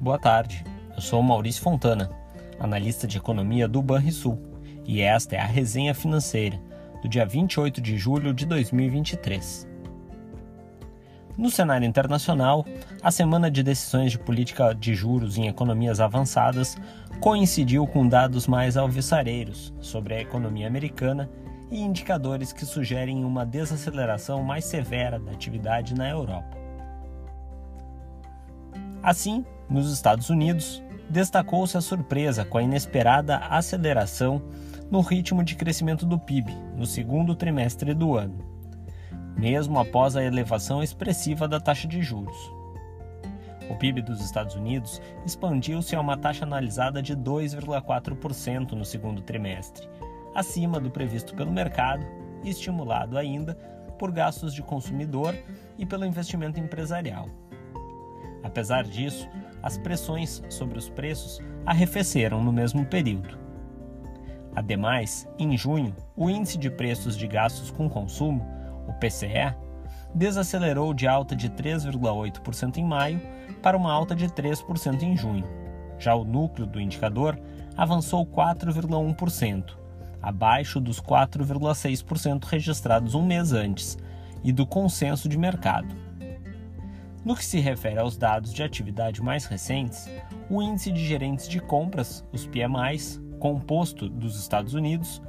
Boa tarde, eu sou Maurício Fontana, analista de economia do Banrisul, e esta é a resenha financeira do dia 28 de julho de 2023. No cenário internacional, a semana de decisões de política de juros em economias avançadas coincidiu com dados mais alvissareiros sobre a economia americana e indicadores que sugerem uma desaceleração mais severa da atividade na Europa. Assim, nos Estados Unidos, destacou-se a surpresa com a inesperada aceleração no ritmo de crescimento do PIB no segundo trimestre do ano, mesmo após a elevação expressiva da taxa de juros. O PIB dos Estados Unidos expandiu-se a uma taxa analisada de 2,4% no segundo trimestre, acima do previsto pelo mercado estimulado ainda por gastos de consumidor e pelo investimento empresarial. Apesar disso, as pressões sobre os preços arrefeceram no mesmo período. Ademais, em junho, o índice de preços de gastos com consumo, o PCE, desacelerou de alta de 3,8% em maio para uma alta de 3% em junho. Já o núcleo do indicador avançou 4,1%, abaixo dos 4,6% registrados um mês antes e do consenso de mercado. No que se refere aos dados de atividade mais recentes, o índice de gerentes de compras, os PMIs, composto dos Estados Unidos,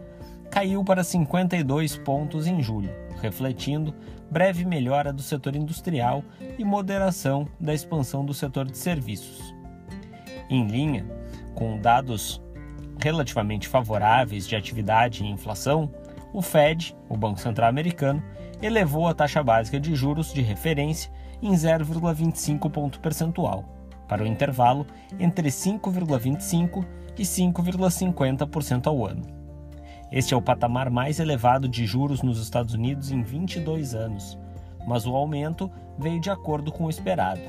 caiu para 52 pontos em julho, refletindo breve melhora do setor industrial e moderação da expansão do setor de serviços. Em linha com dados relativamente favoráveis de atividade e inflação, o Fed, o Banco Central Americano, elevou a taxa básica de juros de referência em 0,25 ponto percentual, para o intervalo entre 5,25% e 5,50% ao ano. Este é o patamar mais elevado de juros nos Estados Unidos em 22 anos, mas o aumento veio de acordo com o esperado.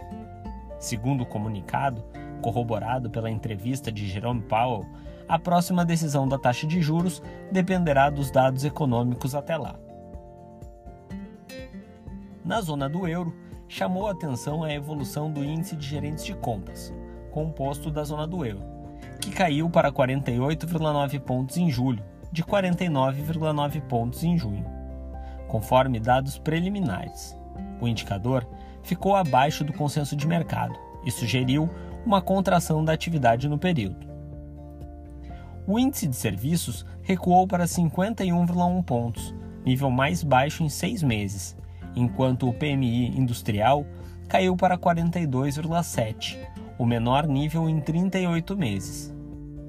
Segundo o comunicado, corroborado pela entrevista de Jerome Powell, a próxima decisão da taxa de juros dependerá dos dados econômicos até lá. Na zona do euro, chamou a atenção a evolução do índice de gerentes de compras, composto da zona do euro, que caiu para 48,9 pontos em julho, de 49,9 pontos em junho, conforme dados preliminares. O indicador ficou abaixo do consenso de mercado e sugeriu uma contração da atividade no período. O índice de serviços recuou para 51,1 pontos, nível mais baixo em seis meses, enquanto o PMI industrial caiu para 42,7, o menor nível em 38 meses.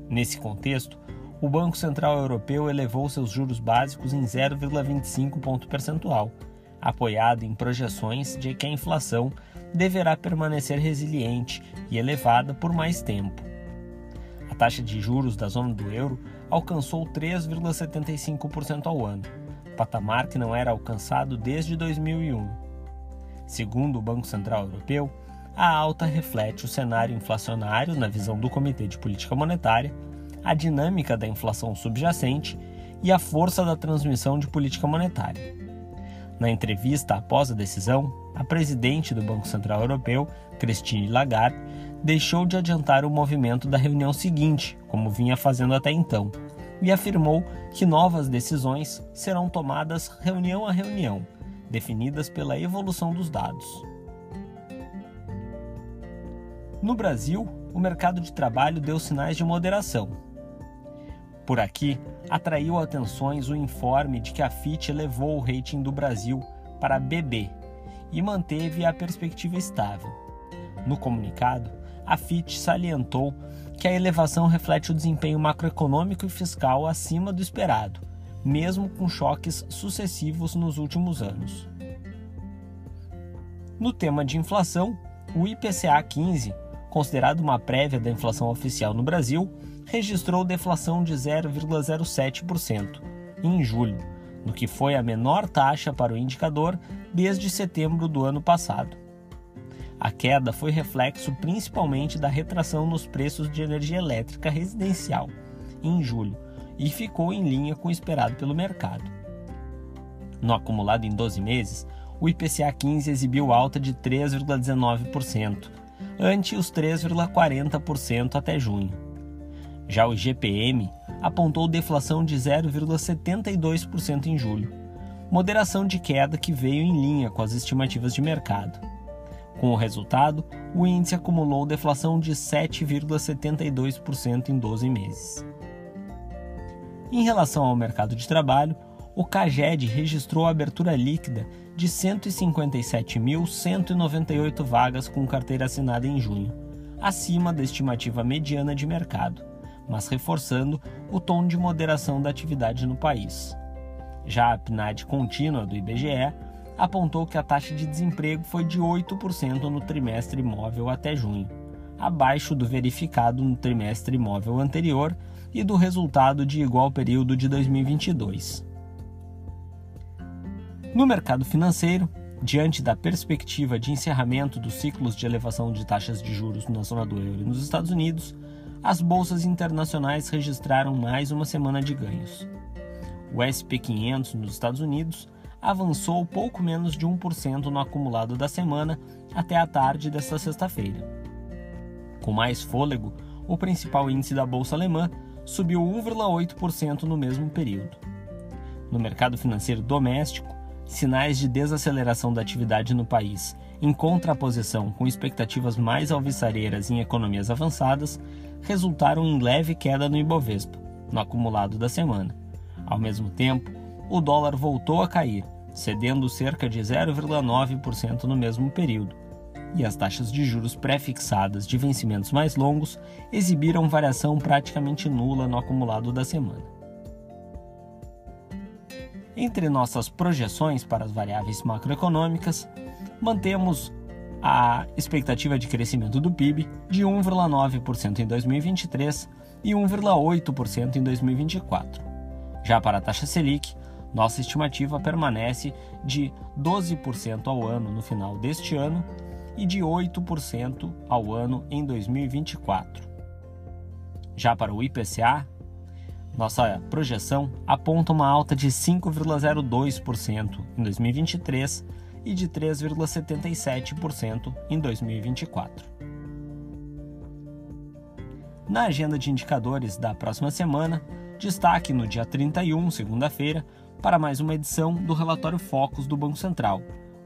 Nesse contexto, o Banco Central Europeu elevou seus juros básicos em 0,25 ponto percentual, apoiado em projeções de que a inflação deverá permanecer resiliente e elevada por mais tempo. A taxa de juros da zona do euro alcançou 3,75% ao ano, patamar que não era alcançado desde 2001. Segundo o Banco Central Europeu, a alta reflete o cenário inflacionário na visão do Comitê de Política Monetária, a dinâmica da inflação subjacente e a força da transmissão de política monetária. Na entrevista após a decisão, a presidente do Banco Central Europeu, Christine Lagarde, deixou de adiantar o movimento da reunião seguinte, como vinha fazendo até então, e afirmou que novas decisões serão tomadas reunião a reunião, definidas pela evolução dos dados. No Brasil, o mercado de trabalho deu sinais de moderação. Por aqui, atraiu atenções o informe de que a FIT elevou o rating do Brasil para BB e manteve a perspectiva estável. No comunicado, a FIT salientou que a elevação reflete o desempenho macroeconômico e fiscal acima do esperado, mesmo com choques sucessivos nos últimos anos. No tema de inflação, o IPCA 15, considerado uma prévia da inflação oficial no Brasil, registrou deflação de 0,07% em julho, no que foi a menor taxa para o indicador desde setembro do ano passado. A queda foi reflexo principalmente da retração nos preços de energia elétrica residencial em julho e ficou em linha com o esperado pelo mercado. No acumulado em 12 meses, o IPCA 15 exibiu alta de 3,19%, ante os 3,40% até junho. Já o IGPM apontou deflação de 0,72% em julho, moderação de queda que veio em linha com as estimativas de mercado. Com o resultado, o índice acumulou deflação de 7,72% em 12 meses. Em relação ao mercado de trabalho, o CAGED registrou abertura líquida de 157.198 vagas com carteira assinada em junho, acima da estimativa mediana de mercado, mas reforçando o tom de moderação da atividade no país. Já a PNAD contínua do IBGE apontou que a taxa de desemprego foi de 8% no trimestre imóvel até junho, abaixo do verificado no trimestre imóvel anterior e do resultado de igual período de 2022. No mercado financeiro, diante da perspectiva de encerramento dos ciclos de elevação de taxas de juros na zona do euro e nos Estados Unidos, as bolsas internacionais registraram mais uma semana de ganhos. O SP500 nos Estados Unidos avançou pouco menos de 1% no acumulado da semana até a tarde desta sexta-feira. Com mais fôlego, o principal índice da bolsa alemã subiu 1,8% no mesmo período. No mercado financeiro doméstico, sinais de desaceleração da atividade no país, em contraposição com expectativas mais alvissareiras em economias avançadas, resultaram em leve queda no Ibovespa, no acumulado da semana. Ao mesmo tempo, o dólar voltou a cair, cedendo cerca de 0,9% no mesmo período, e as taxas de juros pré-fixadas de vencimentos mais longos exibiram variação praticamente nula no acumulado da semana. Entre nossas projeções para as variáveis macroeconômicas, mantemos a expectativa de crescimento do PIB de 1,9% em 2023 e 1,8% em 2024. Já para a taxa Selic, nossa estimativa permanece de 12% ao ano no final deste ano e de 8% ao ano em 2024. Já para o IPCA, nossa projeção aponta uma alta de 5,02% em 2023 e de 3,77% em 2024. Na agenda de indicadores da próxima semana, destaque no dia 31, segunda-feira, para mais uma edição do relatório Focus do Banco Central,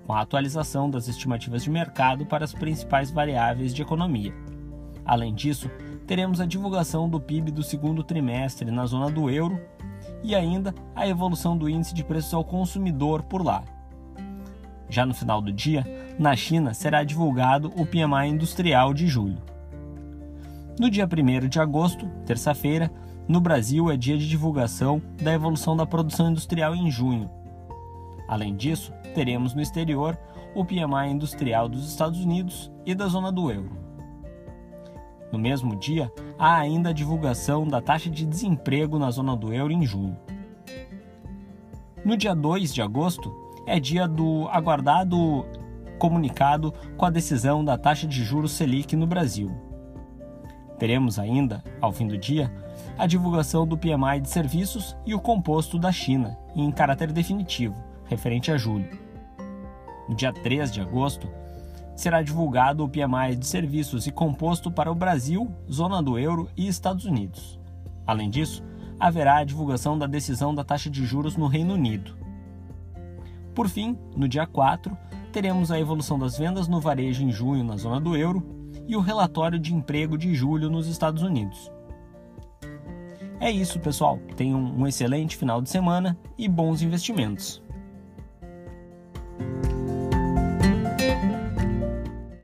com a atualização das estimativas de mercado para as principais variáveis de economia. Além disso, teremos a divulgação do PIB do segundo trimestre na zona do euro e ainda a evolução do índice de preços ao consumidor por lá. Já no final do dia, na China será divulgado o PMI industrial de julho. No dia 1 de agosto, terça-feira, no Brasil é dia de divulgação da evolução da produção industrial em junho. Além disso, teremos no exterior o PMI industrial dos Estados Unidos e da zona do euro. No mesmo dia, há ainda a divulgação da taxa de desemprego na zona do euro em junho. No dia 2 de agosto, é dia do aguardado comunicado com a decisão da taxa de juros Selic no Brasil. Teremos ainda, ao fim do dia, a divulgação do PMI de serviços e o composto da China, em caráter definitivo, referente a julho. No dia 3 de agosto, será divulgado o PMI de serviços e composto para o Brasil, zona do euro e Estados Unidos. Além disso, haverá a divulgação da decisão da taxa de juros no Reino Unido. Por fim, no dia 4, teremos a evolução das vendas no varejo em junho na zona do euro e o relatório de emprego de julho nos Estados Unidos. É isso, pessoal. Tenham um excelente final de semana e bons investimentos.